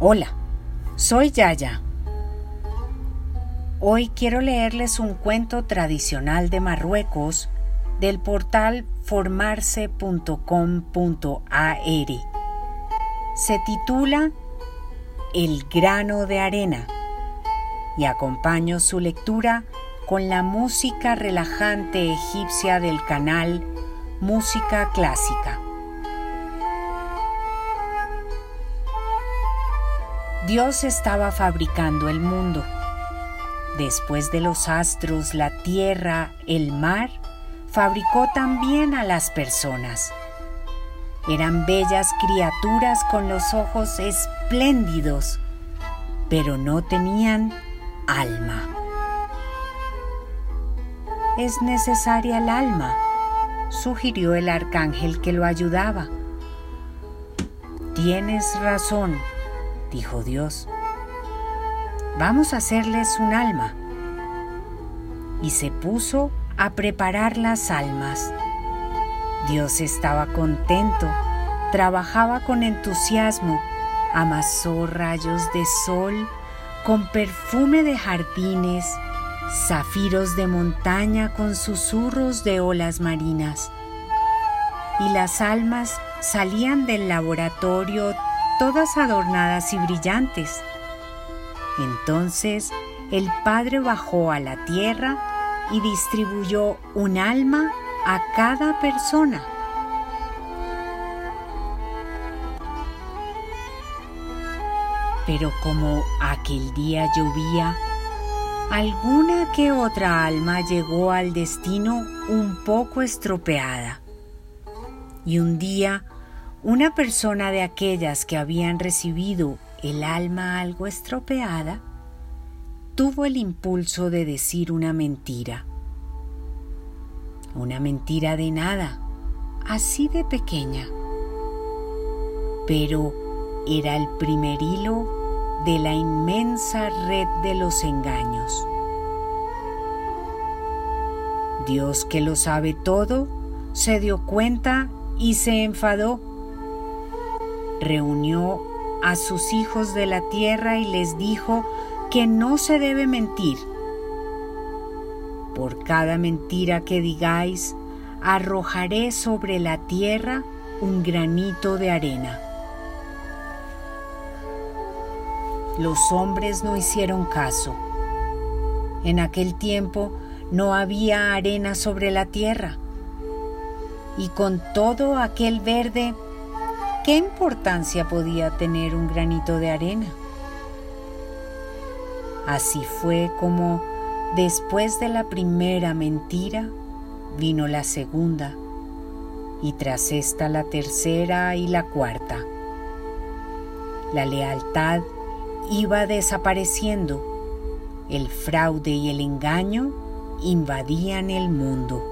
Hola, soy Yaya. Hoy quiero leerles un cuento tradicional de Marruecos del portal formarse.com.ar. Se titula El grano de arena y acompaño su lectura con la música relajante egipcia del canal Música Clásica. Dios estaba fabricando el mundo. Después de los astros, la tierra, el mar, fabricó también a las personas. Eran bellas criaturas con los ojos espléndidos, pero no tenían alma. Es necesaria el alma, sugirió el arcángel que lo ayudaba. Tienes razón, dijo Dios. Vamos a hacerles un alma. Y se puso a preparar las almas. Dios estaba contento, trabajaba con entusiasmo, amasó rayos de sol con perfume de jardines, zafiros de montaña con susurros de olas marinas. Y las almas salían del laboratorio todas adornadas y brillantes. Entonces el Padre bajó a la tierra y distribuyó un alma a cada persona. Pero como aquel día llovía, alguna que otra alma llegó al destino un poco estropeada. Y un día una persona de aquellas que habían recibido el alma algo estropeada tuvo el impulso de decir una mentira. Una mentira de nada, así de pequeña. Pero era el primer hilo de la inmensa red de los engaños. Dios que lo sabe todo, se dio cuenta y se enfadó reunió a sus hijos de la tierra y les dijo que no se debe mentir. Por cada mentira que digáis, arrojaré sobre la tierra un granito de arena. Los hombres no hicieron caso. En aquel tiempo no había arena sobre la tierra. Y con todo aquel verde ¿Qué importancia podía tener un granito de arena? Así fue como, después de la primera mentira, vino la segunda, y tras esta la tercera y la cuarta. La lealtad iba desapareciendo, el fraude y el engaño invadían el mundo.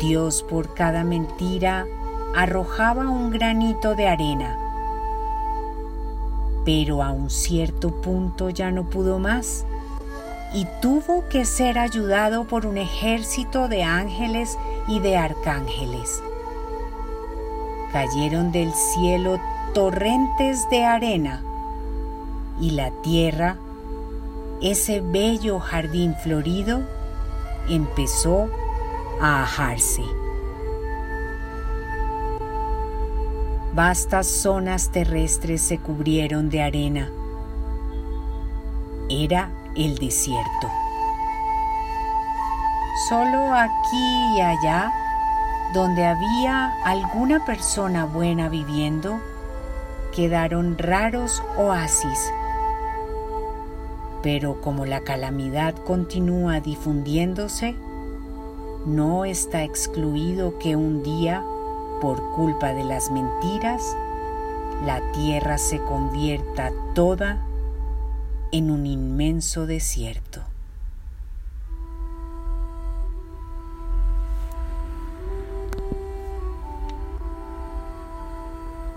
Dios por cada mentira arrojaba un granito de arena, pero a un cierto punto ya no pudo más y tuvo que ser ayudado por un ejército de ángeles y de arcángeles. Cayeron del cielo torrentes de arena y la tierra, ese bello jardín florido, empezó a ajarse. Vastas zonas terrestres se cubrieron de arena. Era el desierto. Solo aquí y allá, donde había alguna persona buena viviendo, quedaron raros oasis. Pero como la calamidad continúa difundiéndose, no está excluido que un día por culpa de las mentiras, la tierra se convierta toda en un inmenso desierto.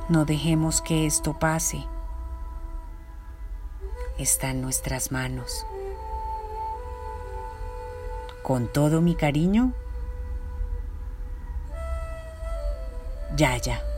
No dejemos que esto pase. Está en nuestras manos. Con todo mi cariño, Yaya.